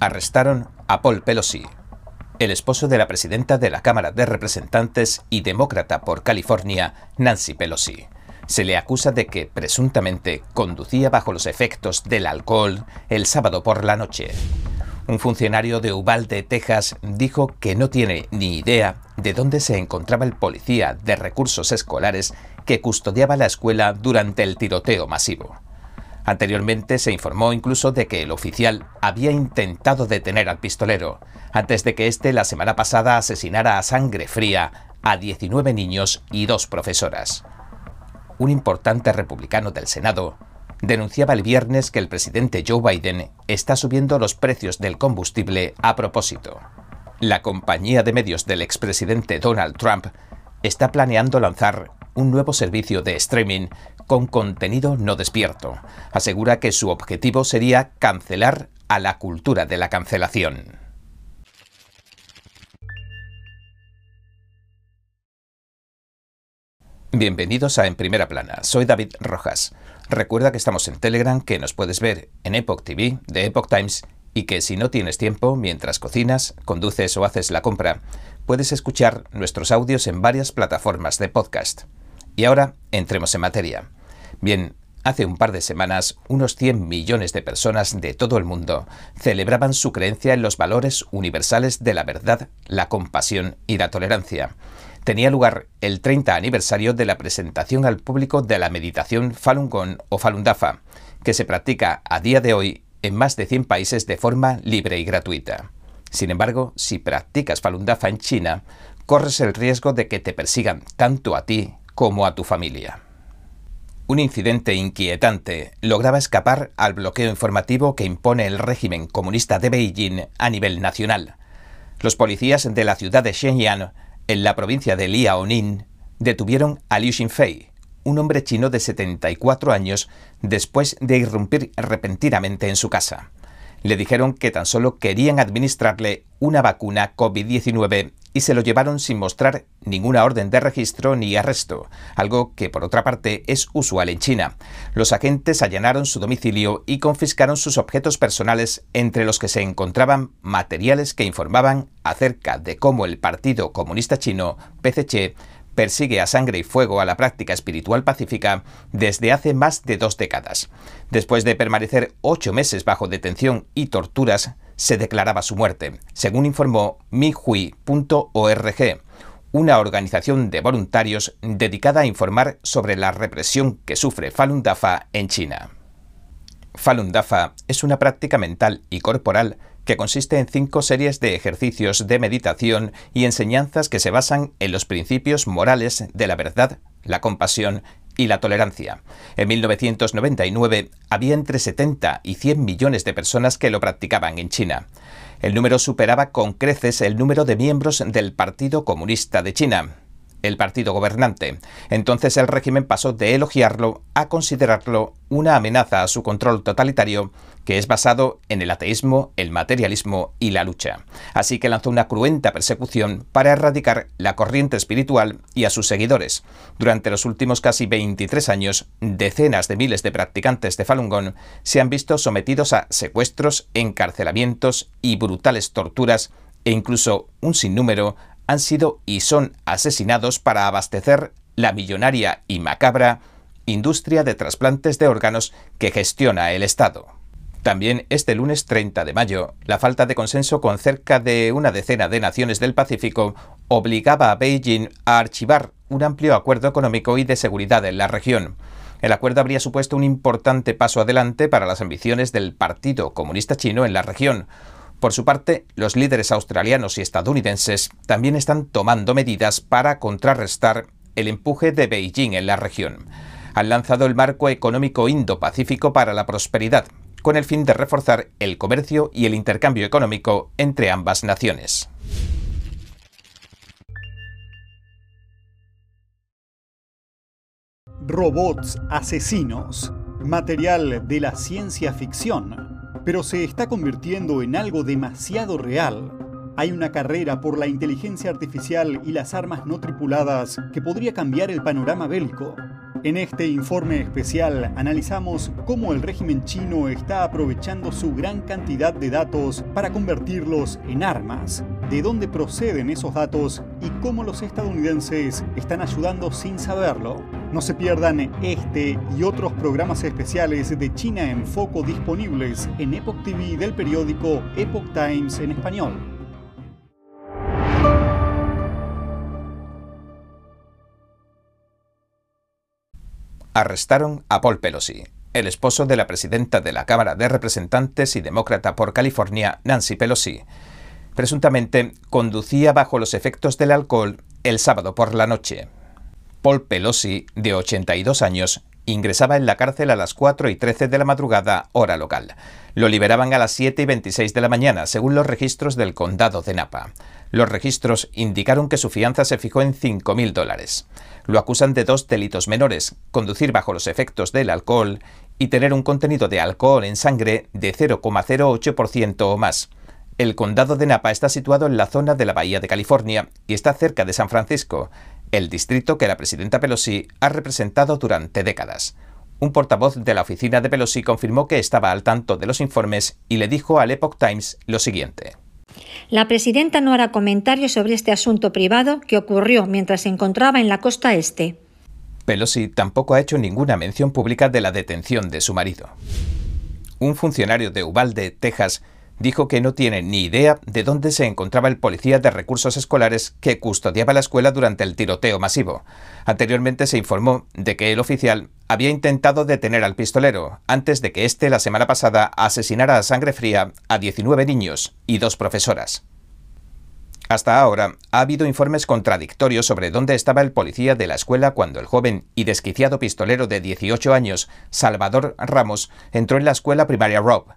Arrestaron a Paul Pelosi, el esposo de la presidenta de la Cámara de Representantes y demócrata por California, Nancy Pelosi. Se le acusa de que presuntamente conducía bajo los efectos del alcohol el sábado por la noche. Un funcionario de Uvalde, Texas, dijo que no tiene ni idea de dónde se encontraba el policía de recursos escolares que custodiaba la escuela durante el tiroteo masivo. Anteriormente se informó incluso de que el oficial había intentado detener al pistolero, antes de que éste la semana pasada asesinara a sangre fría a 19 niños y dos profesoras. Un importante republicano del Senado denunciaba el viernes que el presidente Joe Biden está subiendo los precios del combustible a propósito. La compañía de medios del expresidente Donald Trump está planeando lanzar un nuevo servicio de streaming con contenido no despierto. Asegura que su objetivo sería cancelar a la cultura de la cancelación. Bienvenidos a En Primera Plana, soy David Rojas. Recuerda que estamos en Telegram, que nos puedes ver en Epoch TV, de Epoch Times, y que si no tienes tiempo, mientras cocinas, conduces o haces la compra, puedes escuchar nuestros audios en varias plataformas de podcast. Y ahora entremos en materia. Bien, hace un par de semanas, unos 100 millones de personas de todo el mundo celebraban su creencia en los valores universales de la verdad, la compasión y la tolerancia. Tenía lugar el 30 aniversario de la presentación al público de la meditación Falun Gong o Falun Dafa, que se practica a día de hoy en más de 100 países de forma libre y gratuita. Sin embargo, si practicas Falun Dafa en China, corres el riesgo de que te persigan tanto a ti como a tu familia. Un incidente inquietante lograba escapar al bloqueo informativo que impone el régimen comunista de Beijing a nivel nacional. Los policías de la ciudad de Shenyang, en la provincia de Liaoning, detuvieron a Liu Xinfei, un hombre chino de 74 años, después de irrumpir repentinamente en su casa. Le dijeron que tan solo querían administrarle una vacuna COVID-19 y se lo llevaron sin mostrar ninguna orden de registro ni arresto, algo que por otra parte es usual en China. Los agentes allanaron su domicilio y confiscaron sus objetos personales, entre los que se encontraban materiales que informaban acerca de cómo el Partido Comunista Chino, PCC, persigue a sangre y fuego a la práctica espiritual pacífica desde hace más de dos décadas. Después de permanecer ocho meses bajo detención y torturas, se declaraba su muerte, según informó mihui.org, una organización de voluntarios dedicada a informar sobre la represión que sufre Falun Dafa en China. Falun Dafa es una práctica mental y corporal que consiste en cinco series de ejercicios de meditación y enseñanzas que se basan en los principios morales de la verdad, la compasión y la tolerancia. En 1999 había entre 70 y 100 millones de personas que lo practicaban en China. El número superaba con creces el número de miembros del Partido Comunista de China el partido gobernante. Entonces el régimen pasó de elogiarlo a considerarlo una amenaza a su control totalitario que es basado en el ateísmo, el materialismo y la lucha. Así que lanzó una cruenta persecución para erradicar la corriente espiritual y a sus seguidores. Durante los últimos casi 23 años, decenas de miles de practicantes de Falun Gong se han visto sometidos a secuestros, encarcelamientos y brutales torturas e incluso un sinnúmero han sido y son asesinados para abastecer la millonaria y macabra industria de trasplantes de órganos que gestiona el Estado. También este lunes 30 de mayo, la falta de consenso con cerca de una decena de naciones del Pacífico obligaba a Beijing a archivar un amplio acuerdo económico y de seguridad en la región. El acuerdo habría supuesto un importante paso adelante para las ambiciones del Partido Comunista Chino en la región, por su parte, los líderes australianos y estadounidenses también están tomando medidas para contrarrestar el empuje de Beijing en la región. Han lanzado el marco económico Indo-Pacífico para la prosperidad, con el fin de reforzar el comercio y el intercambio económico entre ambas naciones. Robots asesinos, material de la ciencia ficción pero se está convirtiendo en algo demasiado real. Hay una carrera por la inteligencia artificial y las armas no tripuladas que podría cambiar el panorama bélico. En este informe especial analizamos cómo el régimen chino está aprovechando su gran cantidad de datos para convertirlos en armas, de dónde proceden esos datos y cómo los estadounidenses están ayudando sin saberlo. No se pierdan este y otros programas especiales de China en Foco disponibles en Epoch TV del periódico Epoch Times en español. arrestaron a Paul Pelosi, el esposo de la presidenta de la Cámara de Representantes y demócrata por California, Nancy Pelosi. Presuntamente conducía bajo los efectos del alcohol el sábado por la noche. Paul Pelosi, de 82 años, ingresaba en la cárcel a las 4 y 13 de la madrugada, hora local. Lo liberaban a las 7 y 26 de la mañana, según los registros del condado de Napa. Los registros indicaron que su fianza se fijó en 5.000 dólares. Lo acusan de dos delitos menores, conducir bajo los efectos del alcohol y tener un contenido de alcohol en sangre de 0,08% o más. El condado de Napa está situado en la zona de la Bahía de California y está cerca de San Francisco, el distrito que la presidenta Pelosi ha representado durante décadas. Un portavoz de la oficina de Pelosi confirmó que estaba al tanto de los informes y le dijo al Epoch Times lo siguiente. La presidenta no hará comentarios sobre este asunto privado que ocurrió mientras se encontraba en la costa este. Pelosi tampoco ha hecho ninguna mención pública de la detención de su marido. Un funcionario de Uvalde, Texas, dijo que no tiene ni idea de dónde se encontraba el policía de recursos escolares que custodiaba la escuela durante el tiroteo masivo. Anteriormente se informó de que el oficial había intentado detener al pistolero antes de que éste la semana pasada asesinara a sangre fría a 19 niños y dos profesoras. Hasta ahora ha habido informes contradictorios sobre dónde estaba el policía de la escuela cuando el joven y desquiciado pistolero de 18 años, Salvador Ramos, entró en la escuela primaria Rob.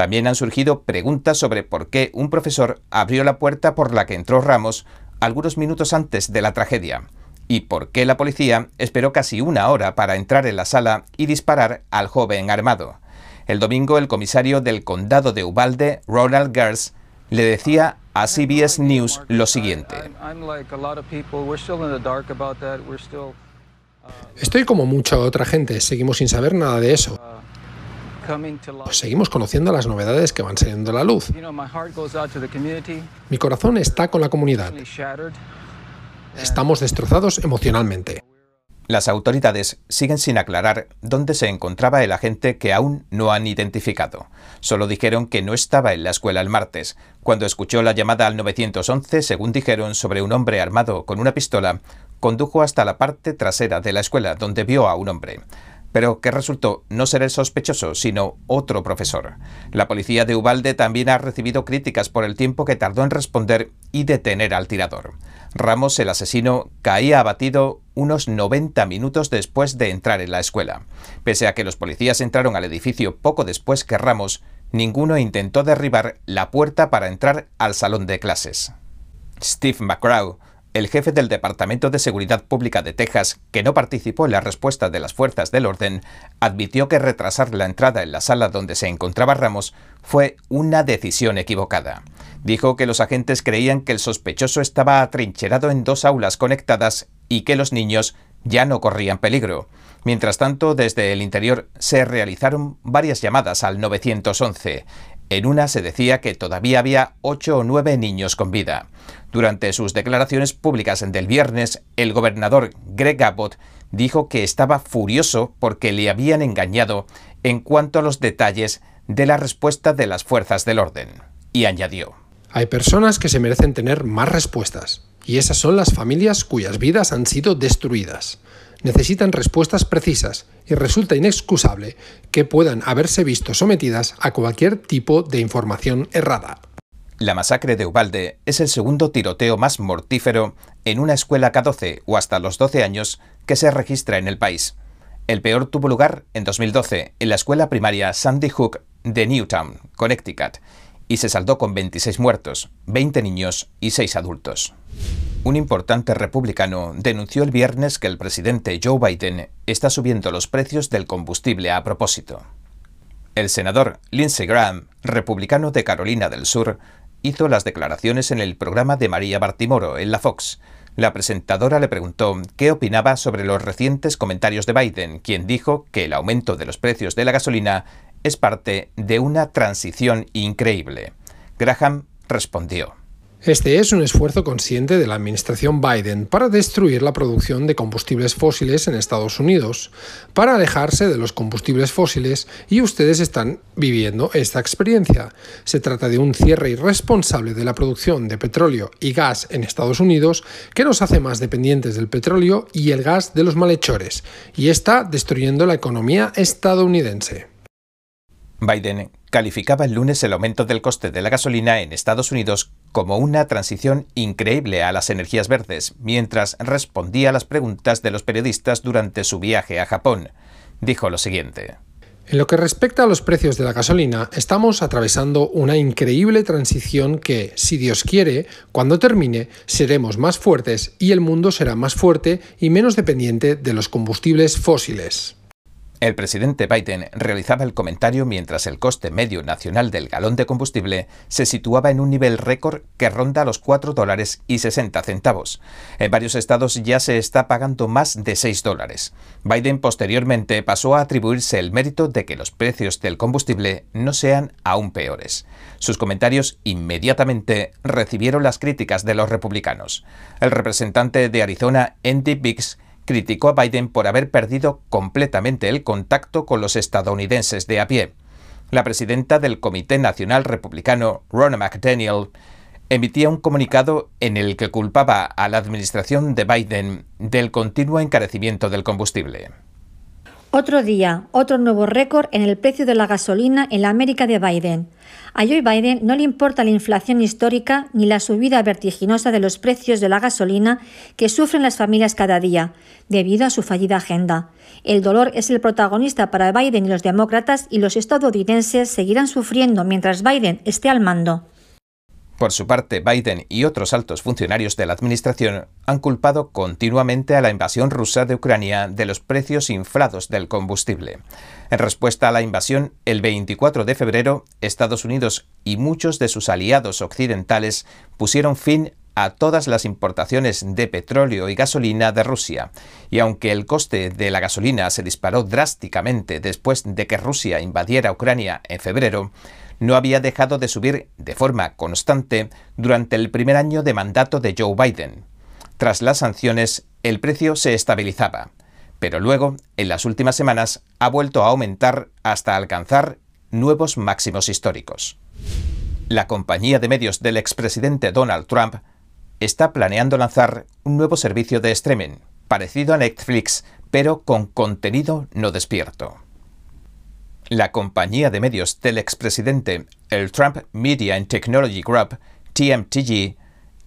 También han surgido preguntas sobre por qué un profesor abrió la puerta por la que entró Ramos algunos minutos antes de la tragedia y por qué la policía esperó casi una hora para entrar en la sala y disparar al joven armado. El domingo el comisario del condado de Ubalde, Ronald Gers, le decía a CBS News lo siguiente. Estoy como mucha otra gente, seguimos sin saber nada de eso. Pues seguimos conociendo las novedades que van saliendo a la luz. Mi corazón está con la comunidad. Estamos destrozados emocionalmente. Las autoridades siguen sin aclarar dónde se encontraba el agente que aún no han identificado. Solo dijeron que no estaba en la escuela el martes. Cuando escuchó la llamada al 911, según dijeron, sobre un hombre armado con una pistola, condujo hasta la parte trasera de la escuela, donde vio a un hombre pero que resultó no ser el sospechoso, sino otro profesor. La policía de Ubalde también ha recibido críticas por el tiempo que tardó en responder y detener al tirador. Ramos, el asesino, caía abatido unos 90 minutos después de entrar en la escuela. Pese a que los policías entraron al edificio poco después que Ramos, ninguno intentó derribar la puerta para entrar al salón de clases. Steve McCraw, el jefe del Departamento de Seguridad Pública de Texas, que no participó en la respuesta de las fuerzas del orden, admitió que retrasar la entrada en la sala donde se encontraba Ramos fue una decisión equivocada. Dijo que los agentes creían que el sospechoso estaba atrincherado en dos aulas conectadas y que los niños ya no corrían peligro. Mientras tanto, desde el interior se realizaron varias llamadas al 911. En una se decía que todavía había ocho o nueve niños con vida. Durante sus declaraciones públicas del viernes, el gobernador Greg Abbott dijo que estaba furioso porque le habían engañado en cuanto a los detalles de la respuesta de las fuerzas del orden. Y añadió. Hay personas que se merecen tener más respuestas, y esas son las familias cuyas vidas han sido destruidas. Necesitan respuestas precisas y resulta inexcusable que puedan haberse visto sometidas a cualquier tipo de información errada. La masacre de Ubalde es el segundo tiroteo más mortífero en una escuela K-12 o hasta los 12 años que se registra en el país. El peor tuvo lugar en 2012 en la escuela primaria Sandy Hook de Newtown, Connecticut, y se saldó con 26 muertos, 20 niños y 6 adultos. Un importante republicano denunció el viernes que el presidente Joe Biden está subiendo los precios del combustible a propósito. El senador Lindsey Graham, republicano de Carolina del Sur, hizo las declaraciones en el programa de María Bartimoro en la Fox. La presentadora le preguntó qué opinaba sobre los recientes comentarios de Biden, quien dijo que el aumento de los precios de la gasolina es parte de una transición increíble. Graham respondió. Este es un esfuerzo consciente de la administración Biden para destruir la producción de combustibles fósiles en Estados Unidos, para alejarse de los combustibles fósiles y ustedes están viviendo esta experiencia. Se trata de un cierre irresponsable de la producción de petróleo y gas en Estados Unidos que nos hace más dependientes del petróleo y el gas de los malhechores y está destruyendo la economía estadounidense. Biden calificaba el lunes el aumento del coste de la gasolina en Estados Unidos como una transición increíble a las energías verdes, mientras respondía a las preguntas de los periodistas durante su viaje a Japón. Dijo lo siguiente. En lo que respecta a los precios de la gasolina, estamos atravesando una increíble transición que, si Dios quiere, cuando termine, seremos más fuertes y el mundo será más fuerte y menos dependiente de los combustibles fósiles. El presidente Biden realizaba el comentario mientras el coste medio nacional del galón de combustible se situaba en un nivel récord que ronda los 4 dólares y 60 centavos. En varios estados ya se está pagando más de 6 dólares. Biden posteriormente pasó a atribuirse el mérito de que los precios del combustible no sean aún peores. Sus comentarios inmediatamente recibieron las críticas de los republicanos. El representante de Arizona, Andy Biggs, criticó a Biden por haber perdido completamente el contacto con los estadounidenses de a pie. La presidenta del Comité Nacional Republicano, Ronna McDaniel, emitía un comunicado en el que culpaba a la administración de Biden del continuo encarecimiento del combustible. Otro día, otro nuevo récord en el precio de la gasolina en la América de Biden. A Joe Biden no le importa la inflación histórica ni la subida vertiginosa de los precios de la gasolina que sufren las familias cada día, debido a su fallida agenda. El dolor es el protagonista para Biden y los demócratas y los estadounidenses seguirán sufriendo mientras Biden esté al mando. Por su parte, Biden y otros altos funcionarios de la Administración han culpado continuamente a la invasión rusa de Ucrania de los precios inflados del combustible. En respuesta a la invasión, el 24 de febrero, Estados Unidos y muchos de sus aliados occidentales pusieron fin a todas las importaciones de petróleo y gasolina de Rusia. Y aunque el coste de la gasolina se disparó drásticamente después de que Rusia invadiera Ucrania en febrero, no había dejado de subir de forma constante durante el primer año de mandato de Joe Biden. Tras las sanciones, el precio se estabilizaba, pero luego, en las últimas semanas, ha vuelto a aumentar hasta alcanzar nuevos máximos históricos. La compañía de medios del expresidente Donald Trump está planeando lanzar un nuevo servicio de streaming, parecido a Netflix, pero con contenido no despierto. La compañía de medios del expresidente, el Trump Media and Technology Group, TMTG,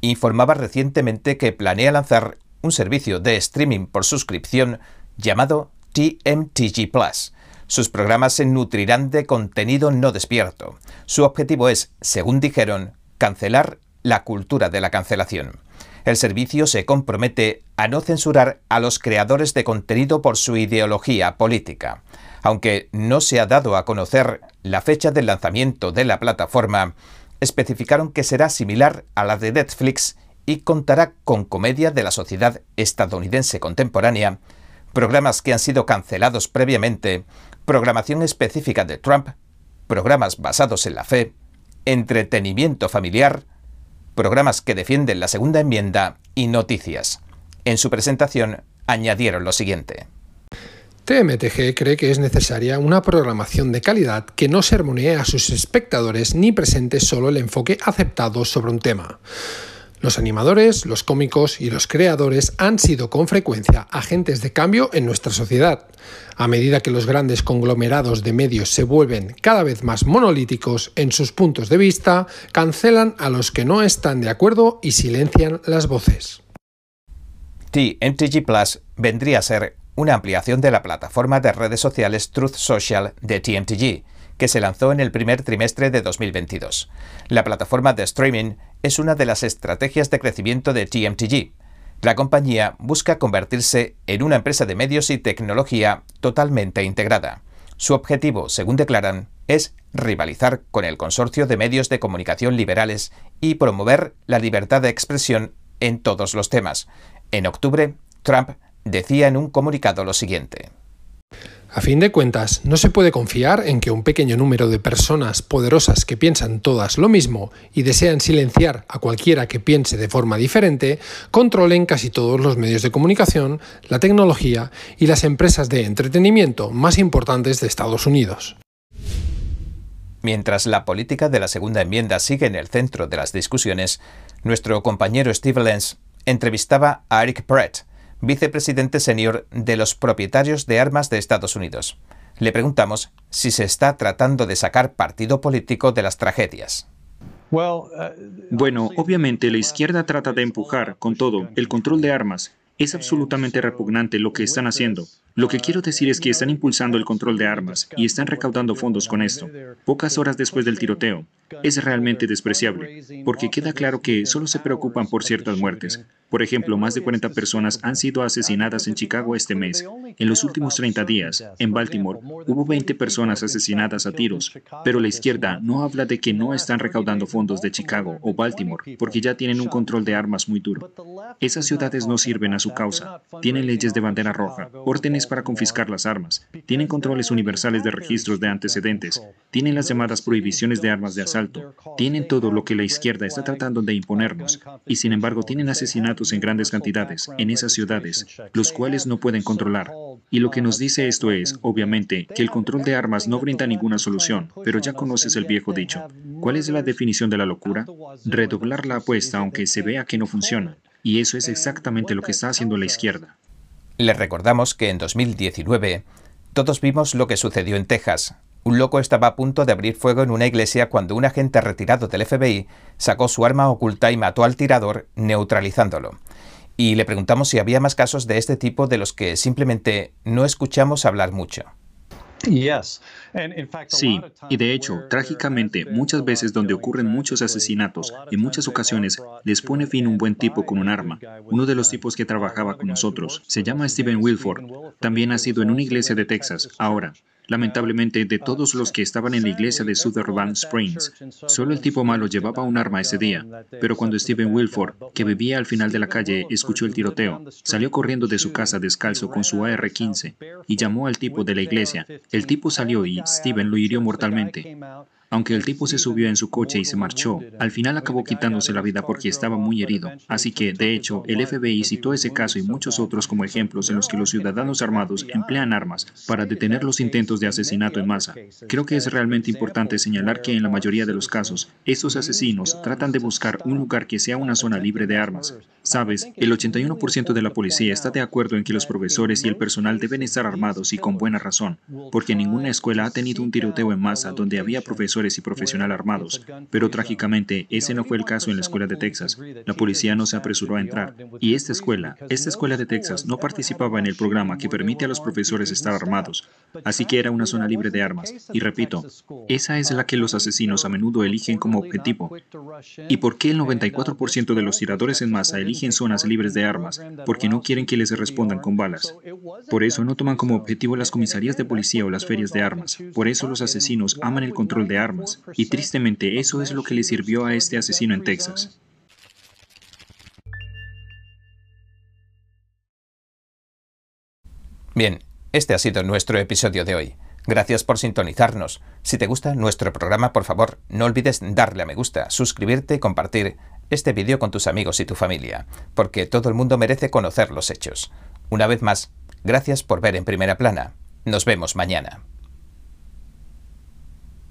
informaba recientemente que planea lanzar un servicio de streaming por suscripción llamado TMTG Plus. Sus programas se nutrirán de contenido no despierto. Su objetivo es, según dijeron, cancelar la cultura de la cancelación. El servicio se compromete a no censurar a los creadores de contenido por su ideología política. Aunque no se ha dado a conocer la fecha del lanzamiento de la plataforma, especificaron que será similar a la de Netflix y contará con comedia de la sociedad estadounidense contemporánea, programas que han sido cancelados previamente, programación específica de Trump, programas basados en la fe, entretenimiento familiar, programas que defienden la segunda enmienda y noticias. En su presentación añadieron lo siguiente. TMTG cree que es necesaria una programación de calidad que no sermonee a sus espectadores ni presente solo el enfoque aceptado sobre un tema. Los animadores, los cómicos y los creadores han sido con frecuencia agentes de cambio en nuestra sociedad. A medida que los grandes conglomerados de medios se vuelven cada vez más monolíticos en sus puntos de vista, cancelan a los que no están de acuerdo y silencian las voces. TMTG Plus vendría a ser una ampliación de la plataforma de redes sociales Truth Social de TMTG, que se lanzó en el primer trimestre de 2022. La plataforma de streaming es una de las estrategias de crecimiento de TMTG. La compañía busca convertirse en una empresa de medios y tecnología totalmente integrada. Su objetivo, según declaran, es rivalizar con el consorcio de medios de comunicación liberales y promover la libertad de expresión en todos los temas. En octubre, Trump decía en un comunicado lo siguiente. A fin de cuentas, no se puede confiar en que un pequeño número de personas poderosas que piensan todas lo mismo y desean silenciar a cualquiera que piense de forma diferente, controlen casi todos los medios de comunicación, la tecnología y las empresas de entretenimiento más importantes de Estados Unidos. Mientras la política de la segunda enmienda sigue en el centro de las discusiones, nuestro compañero Steve Lenz entrevistaba a Eric Brett, vicepresidente senior de los propietarios de armas de Estados Unidos. Le preguntamos si se está tratando de sacar partido político de las tragedias. Bueno, obviamente la izquierda trata de empujar, con todo, el control de armas. Es absolutamente repugnante lo que están haciendo. Lo que quiero decir es que están impulsando el control de armas y están recaudando fondos con esto, pocas horas después del tiroteo. Es realmente despreciable, porque queda claro que solo se preocupan por ciertas muertes. Por ejemplo, más de 40 personas han sido asesinadas en Chicago este mes. En los últimos 30 días, en Baltimore, hubo 20 personas asesinadas a tiros, pero la izquierda no habla de que no están recaudando fondos de Chicago o Baltimore, porque ya tienen un control de armas muy duro. Esas ciudades no sirven a su causa. Tienen leyes de bandera roja, órdenes para confiscar las armas, tienen controles universales de registros de antecedentes, tienen las llamadas prohibiciones de armas de asalto, tienen todo lo que la izquierda está tratando de imponernos, y sin embargo tienen asesinatos en grandes cantidades en esas ciudades, los cuales no pueden controlar. Y lo que nos dice esto es, obviamente, que el control de armas no brinda ninguna solución, pero ya conoces el viejo dicho. ¿Cuál es la definición de la locura? Redoblar la apuesta aunque se vea que no funciona. Y eso es exactamente lo que está haciendo la izquierda. Les recordamos que en 2019 todos vimos lo que sucedió en Texas. Un loco estaba a punto de abrir fuego en una iglesia cuando un agente retirado del FBI sacó su arma oculta y mató al tirador, neutralizándolo. Y le preguntamos si había más casos de este tipo de los que simplemente no escuchamos hablar mucho. Sí, y de hecho, trágicamente, muchas veces donde ocurren muchos asesinatos, en muchas ocasiones les pone fin un buen tipo con un arma. Uno de los tipos que trabajaba con nosotros se llama Steven Wilford. También ha sido en una iglesia de Texas. Ahora, Lamentablemente, de todos los que estaban en la iglesia de Sutherland Springs, solo el tipo malo llevaba un arma ese día. Pero cuando Stephen Wilford, que vivía al final de la calle, escuchó el tiroteo, salió corriendo de su casa descalzo con su AR-15 y llamó al tipo de la iglesia. El tipo salió y Stephen lo hirió mortalmente. Aunque el tipo se subió en su coche y se marchó, al final acabó quitándose la vida porque estaba muy herido. Así que, de hecho, el FBI citó ese caso y muchos otros como ejemplos en los que los ciudadanos armados emplean armas para detener los intentos de asesinato en masa. Creo que es realmente importante señalar que en la mayoría de los casos, estos asesinos tratan de buscar un lugar que sea una zona libre de armas. Sabes, el 81% de la policía está de acuerdo en que los profesores y el personal deben estar armados y con buena razón, porque ninguna escuela ha tenido un tiroteo en masa donde había profesores y profesionales armados, pero trágicamente ese no fue el caso en la escuela de Texas. La policía no se apresuró a entrar, y esta escuela, esta escuela de Texas no participaba en el programa que permite a los profesores estar armados, así que era una zona libre de armas. Y repito, esa es la que los asesinos a menudo eligen como objetivo. ¿Y por qué el 94% de los tiradores en masa eligen zonas libres de armas porque no quieren que les respondan con balas. Por eso no toman como objetivo las comisarías de policía o las ferias de armas. Por eso los asesinos aman el control de Y tristemente eso es lo que le sirvió a este asesino en Texas. Bien, este ha sido nuestro episodio de hoy. Gracias por sintonizarnos. Si te gusta nuestro programa, por favor, no olvides darle a me gusta, suscribirte y compartir este vídeo con tus amigos y tu familia, porque todo el mundo merece conocer los hechos. Una vez más, gracias por ver en primera plana. Nos vemos mañana.